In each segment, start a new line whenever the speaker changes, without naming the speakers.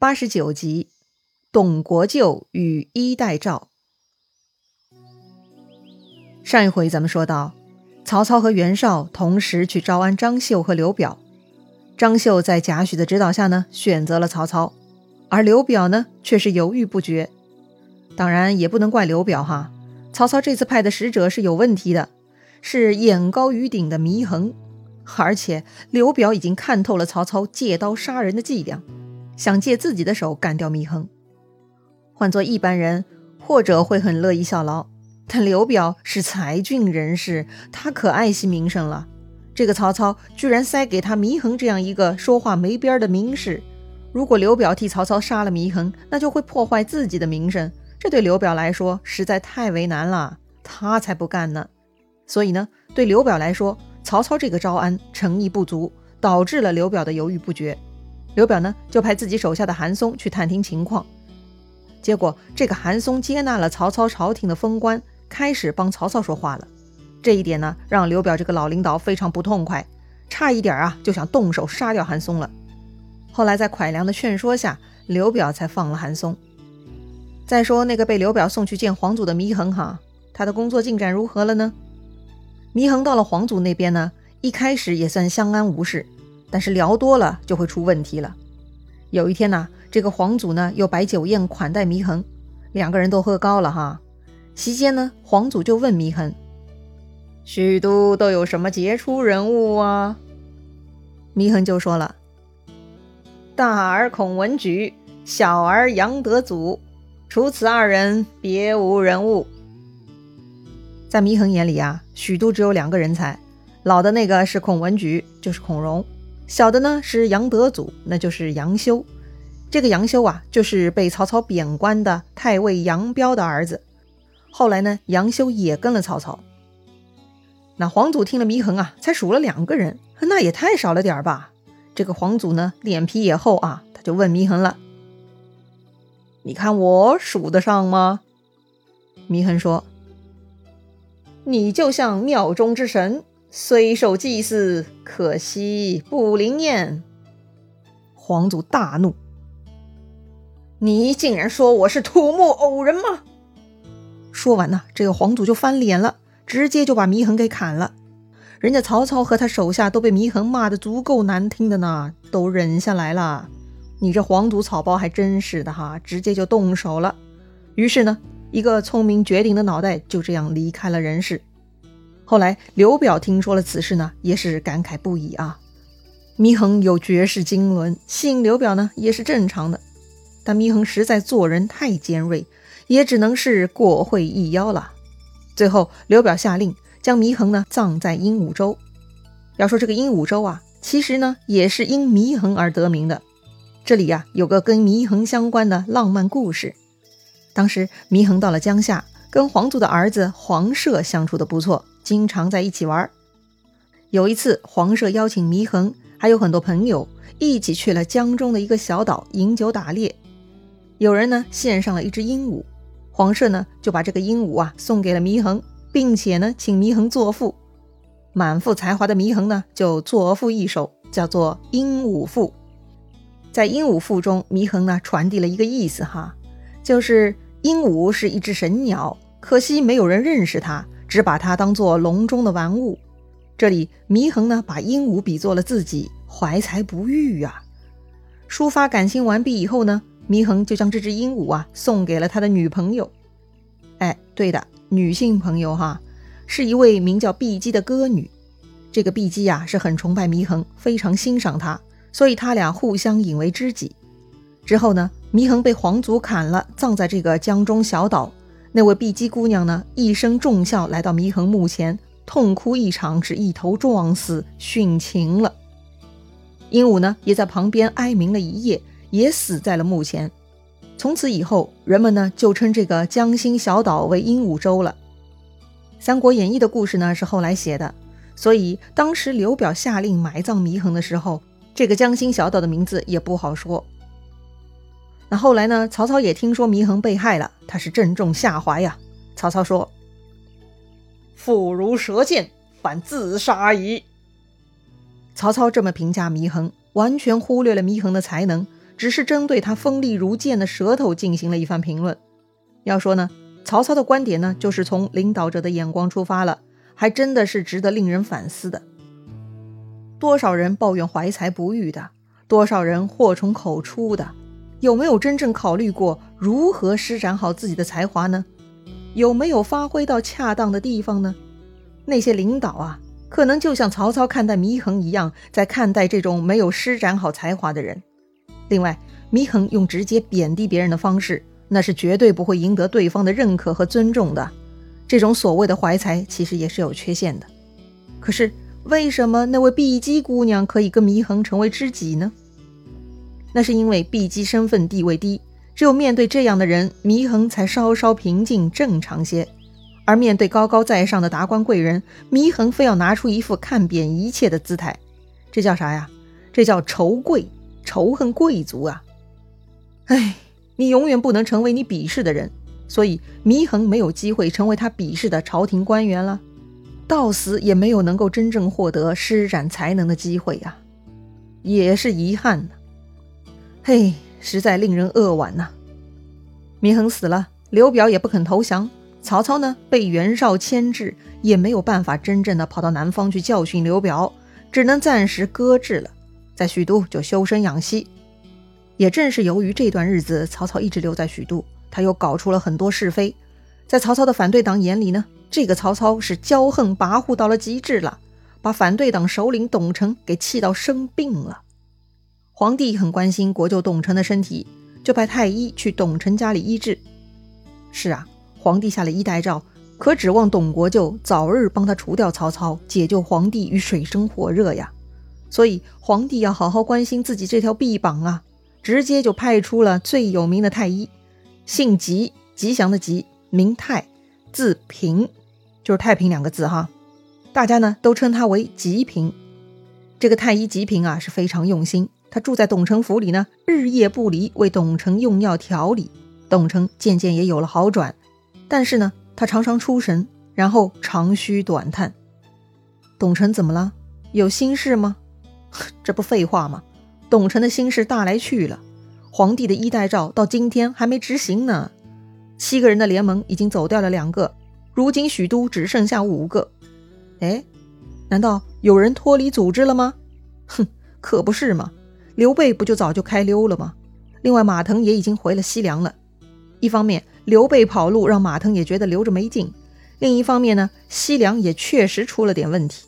八十九集，董国舅与衣带诏。上一回咱们说到，曹操和袁绍同时去招安张绣和刘表。张绣在贾诩的指导下呢，选择了曹操，而刘表呢，却是犹豫不决。当然，也不能怪刘表哈，曹操这次派的使者是有问题的，是眼高于顶的祢衡，而且刘表已经看透了曹操借刀杀人的伎俩。想借自己的手干掉祢衡，换做一般人，或者会很乐意效劳。但刘表是才俊人士，他可爱惜名声了。这个曹操居然塞给他祢衡这样一个说话没边的名士。如果刘表替曹操杀了祢衡，那就会破坏自己的名声，这对刘表来说实在太为难了。他才不干呢。所以呢，对刘表来说，曹操这个招安诚意不足，导致了刘表的犹豫不决。刘表呢，就派自己手下的韩松去探听情况。结果，这个韩松接纳了曹操朝廷的封官，开始帮曹操说话了。这一点呢，让刘表这个老领导非常不痛快，差一点啊就想动手杀掉韩松了。后来在蒯良的劝说下，刘表才放了韩松。再说那个被刘表送去见皇祖的祢衡哈，他的工作进展如何了呢？祢衡到了皇祖那边呢，一开始也算相安无事。但是聊多了就会出问题了。有一天呢，这个皇祖呢又摆酒宴款待祢衡，两个人都喝高了哈。席间呢，皇祖就问祢衡：“许都都有什么杰出人物啊？”祢衡就说了：“大儿孔文举，小儿杨德祖，除此二人，别无人物。”在祢衡眼里啊，许都只有两个人才，老的那个是孔文举，就是孔融。小的呢是杨德祖，那就是杨修。这个杨修啊，就是被曹操贬官的太尉杨彪的儿子。后来呢，杨修也跟了曹操。那皇祖听了祢衡啊，才数了两个人，那也太少了点儿吧？这个皇祖呢，脸皮也厚啊，他就问祢衡了：“你看我数得上吗？”祢衡说：“你就像庙中之神。”虽受祭祀，可惜不灵验。皇祖大怒：“你竟然说我是土木偶人吗？”说完呢，这个皇祖就翻脸了，直接就把祢衡给砍了。人家曹操和他手下都被祢衡骂的足够难听的呢，都忍下来了。你这皇祖草包还真是的哈，直接就动手了。于是呢，一个聪明绝顶的脑袋就这样离开了人世。后来，刘表听说了此事呢，也是感慨不已啊。祢衡有绝世经纶，信刘表呢也是正常的。但祢衡实在做人太尖锐，也只能是过会一邀了。最后，刘表下令将祢衡呢葬在鹦鹉洲。要说这个鹦鹉洲啊，其实呢也是因祢衡而得名的。这里呀有个跟祢衡相关的浪漫故事。当时祢衡到了江夏，跟皇族的儿子黄舍相处的不错。经常在一起玩。有一次，黄舍邀请祢衡还有很多朋友一起去了江中的一个小岛饮酒打猎。有人呢献上了一只鹦鹉，黄舍呢就把这个鹦鹉啊送给了祢衡，并且呢请祢衡作赋。满腹才华的祢衡呢就作赋一首，叫做《鹦鹉赋》。在《鹦鹉赋》中，祢衡呢传递了一个意思哈，就是鹦鹉是一只神鸟，可惜没有人认识它。只把它当做笼中的玩物。这里祢衡呢，把鹦鹉比作了自己，怀才不遇啊。抒发感情完毕以后呢，祢衡就将这只鹦鹉啊送给了他的女朋友。哎，对的，女性朋友哈，是一位名叫碧姬的歌女。这个碧姬呀是很崇拜祢衡，非常欣赏他，所以他俩互相引为知己。之后呢，祢衡被皇祖砍了，葬在这个江中小岛。那位碧姬姑娘呢，一声重笑来到祢衡墓前，痛哭一场，是一头撞死，殉情了。鹦鹉呢，也在旁边哀鸣了一夜，也死在了墓前。从此以后，人们呢就称这个江心小岛为鹦鹉洲了。《三国演义》的故事呢是后来写的，所以当时刘表下令埋葬祢衡的时候，这个江心小岛的名字也不好说。那后来呢？曹操也听说祢衡被害了，他是正中下怀呀。曹操说：“腹如蛇箭，反自杀矣。”曹操这么评价祢衡，完全忽略了祢衡的才能，只是针对他锋利如剑的舌头进行了一番评论。要说呢，曹操的观点呢，就是从领导者的眼光出发了，还真的是值得令人反思的。多少人抱怨怀才不遇的，多少人祸从口出的，有没有真正考虑过如何施展好自己的才华呢？有没有发挥到恰当的地方呢？那些领导啊，可能就像曹操看待祢衡一样，在看待这种没有施展好才华的人。另外，祢衡用直接贬低别人的方式，那是绝对不会赢得对方的认可和尊重的。这种所谓的怀才，其实也是有缺陷的。可是。为什么那位碧姬姑娘可以跟祢衡成为知己呢？那是因为碧姬身份地位低，只有面对这样的人，祢衡才稍稍平静正常些。而面对高高在上的达官贵人，祢衡非要拿出一副看扁一切的姿态，这叫啥呀？这叫仇贵，仇恨贵族啊！哎，你永远不能成为你鄙视的人，所以祢衡没有机会成为他鄙视的朝廷官员了。到死也没有能够真正获得施展才能的机会呀，也是遗憾呐。嘿，实在令人扼腕呐。祢衡死了，刘表也不肯投降，曹操呢被袁绍牵制，也没有办法真正的跑到南方去教训刘表，只能暂时搁置了，在许都就修身养息。也正是由于这段日子曹操一直留在许都，他又搞出了很多是非，在曹操的反对党眼里呢。这个曹操是骄横跋扈到了极致了，把反对党首领董承给气到生病了。皇帝很关心国舅董承的身体，就派太医去董承家里医治。是啊，皇帝下了医代诏，可指望董国舅早日帮他除掉曹操，解救皇帝于水深火热呀。所以皇帝要好好关心自己这条臂膀啊，直接就派出了最有名的太医，姓吉，吉祥的吉，名泰，字平。就是太平两个字哈，大家呢都称他为吉平。这个太医吉平啊是非常用心，他住在董承府里呢，日夜不离为董承用药调理。董承渐渐也有了好转，但是呢，他常常出神，然后长吁短叹。董承怎么了？有心事吗？这不废话吗？董承的心事大来去了，皇帝的衣带诏到今天还没执行呢。七个人的联盟已经走掉了两个。如今许都只剩下五个，哎，难道有人脱离组织了吗？哼，可不是嘛！刘备不就早就开溜了吗？另外，马腾也已经回了西凉了。一方面，刘备跑路让马腾也觉得留着没劲；另一方面呢，西凉也确实出了点问题。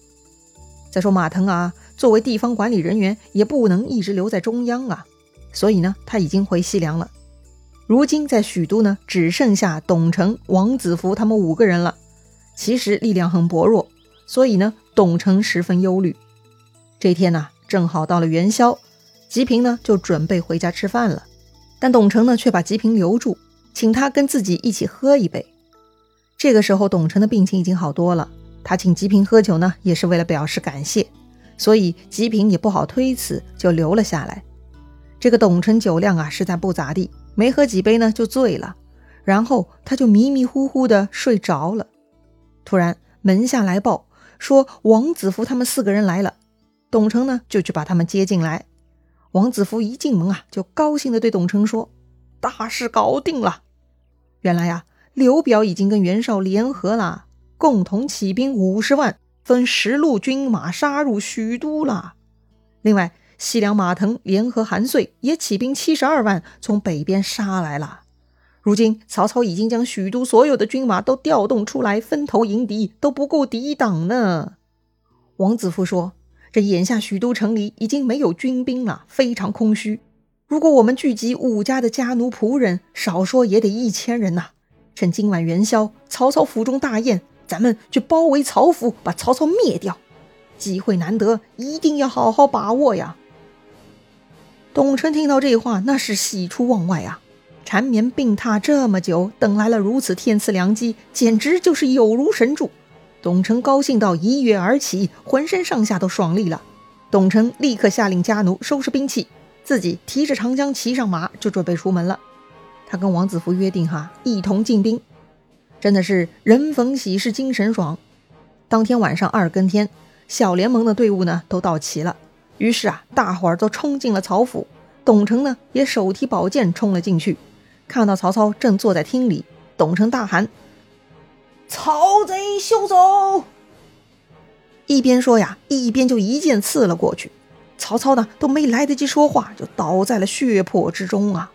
再说马腾啊，作为地方管理人员，也不能一直留在中央啊，所以呢，他已经回西凉了。如今在许都呢，只剩下董承、王子服他们五个人了。其实力量很薄弱，所以呢，董承十分忧虑。这天呢，正好到了元宵，吉平呢就准备回家吃饭了。但董承呢却把吉平留住，请他跟自己一起喝一杯。这个时候，董承的病情已经好多了，他请吉平喝酒呢，也是为了表示感谢。所以吉平也不好推辞，就留了下来。这个董承酒量啊，实在不咋地。没喝几杯呢，就醉了，然后他就迷迷糊糊的睡着了。突然门下来报说王子服他们四个人来了，董承呢就去把他们接进来。王子服一进门啊，就高兴的对董承说：“大事搞定了！原来呀，刘表已经跟袁绍联合了，共同起兵五十万，分十路军马杀入许都了。另外。”西凉马腾联合韩遂，也起兵七十二万，从北边杀来了。如今曹操已经将许都所有的军马都调动出来，分头迎敌，都不够抵挡呢。王子服说：“这眼下许都城里已经没有军兵了，非常空虚。如果我们聚集武家的家奴仆人，少说也得一千人呐。趁今晚元宵，曹操府中大宴，咱们去包围曹府，把曹操灭掉。机会难得，一定要好好把握呀！”董承听到这话，那是喜出望外啊！缠绵病榻这么久，等来了如此天赐良机，简直就是有如神助。董承高兴到一跃而起，浑身上下都爽利了。董承立刻下令家奴收拾兵器，自己提着长枪，骑上马就准备出门了。他跟王子服约定哈，一同进兵。真的是人逢喜事精神爽。当天晚上二更天，小联盟的队伍呢都到齐了。于是啊，大伙儿都冲进了曹府，董承呢也手提宝剑冲了进去，看到曹操正坐在厅里，董承大喊：“曹贼休走！”一边说呀，一边就一剑刺了过去。曹操呢都没来得及说话，就倒在了血泊之中啊！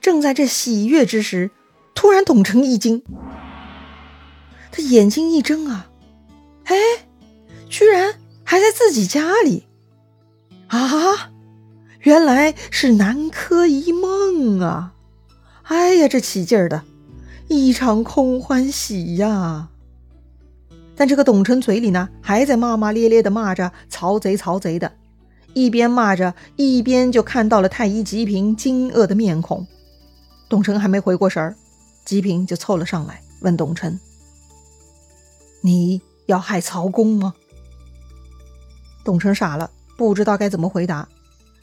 正在这喜悦之时，突然董承一惊，他眼睛一睁啊，哎，居然还在自己家里啊！原来是南柯一梦啊！哎呀，这起劲儿的，一场空欢喜呀！但这个董承嘴里呢，还在骂骂咧咧的骂着“曹贼，曹贼”的，一边骂着，一边就看到了太医吉平惊愕的面孔。董承还没回过神儿，吉平就凑了上来，问董承：“你要害曹公吗？”董承傻了，不知道该怎么回答。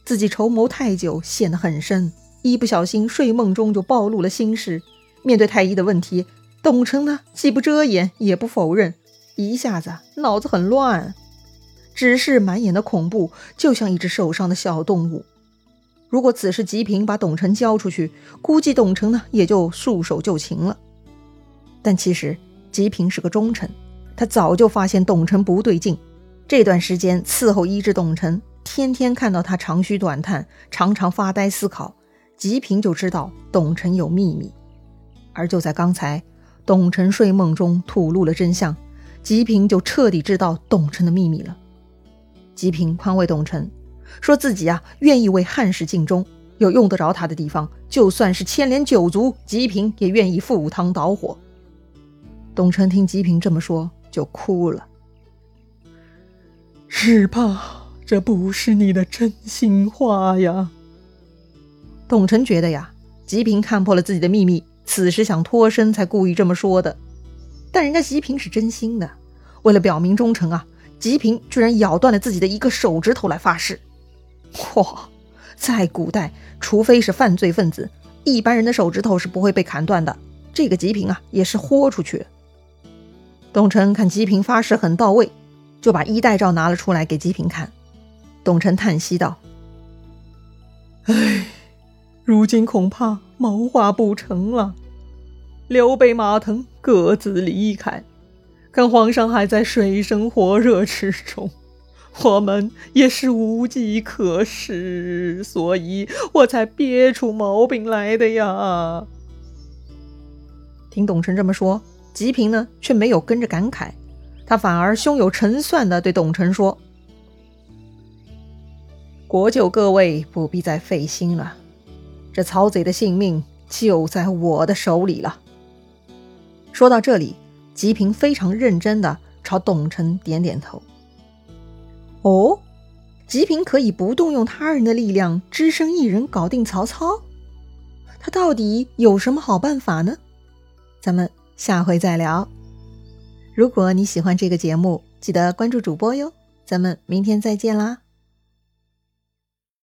自己筹谋太久，陷得很深，一不小心睡梦中就暴露了心事。面对太医的问题，董承呢，既不遮掩，也不否认。一下子脑子很乱，只是满眼的恐怖，就像一只受伤的小动物。如果此时吉平把董承交出去，估计董承呢也就束手就擒了。但其实吉平是个忠臣，他早就发现董承不对劲。这段时间伺候医治董承，天天看到他长吁短叹，常常发呆思考，吉平就知道董承有秘密。而就在刚才，董承睡梦中吐露了真相。吉平就彻底知道董承的秘密了。吉平宽慰董承，说自己啊愿意为汉室尽忠，有用得着他的地方，就算是牵连九族，吉平也愿意赴汤蹈火。董承听吉平这么说，就哭了。
只怕这不是你的真心话呀。
董承觉得呀，吉平看破了自己的秘密，此时想脱身，才故意这么说的。但人家吉平是真心的，为了表明忠诚啊，吉平居然咬断了自己的一个手指头来发誓。哇，在古代，除非是犯罪分子，一般人的手指头是不会被砍断的。这个吉平啊，也是豁出去。董承看吉平发誓很到位，就把衣带诏拿了出来给吉平看。董承叹息道：“
唉，如今恐怕谋划不成了。”刘备、马腾各自离开，看皇上还在水深火热之中，我们也是无计可施，所以我才憋出毛病来的呀。
听董承这么说，吉平呢却没有跟着感慨，他反而胸有成算的对董承说：“国舅各位不必再费心了，这曹贼的性命就在我的手里了。”说到这里，吉平非常认真的朝董承点点头。哦，吉平可以不动用他人的力量，只身一人搞定曹操？他到底有什么好办法呢？咱们下回再聊。如果你喜欢这个节目，记得关注主播哟。咱们明天再见啦！